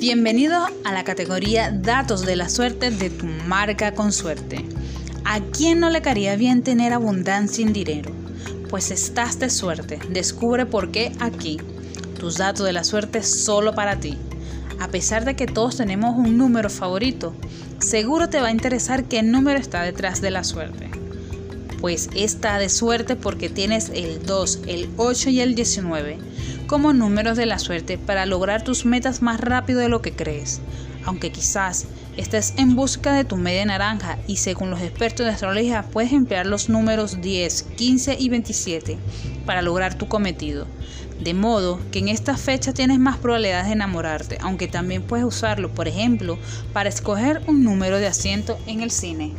Bienvenido a la categoría Datos de la suerte de tu marca con suerte. ¿A quién no le caería bien tener abundancia en dinero? Pues estás de suerte. Descubre por qué aquí. Tus datos de la suerte solo para ti. A pesar de que todos tenemos un número favorito, seguro te va a interesar qué número está detrás de la suerte. Pues está de suerte porque tienes el 2, el 8 y el 19 como números de la suerte para lograr tus metas más rápido de lo que crees. Aunque quizás estés en busca de tu media naranja y según los expertos de astrología puedes emplear los números 10, 15 y 27 para lograr tu cometido. De modo que en esta fecha tienes más probabilidades de enamorarte, aunque también puedes usarlo, por ejemplo, para escoger un número de asiento en el cine.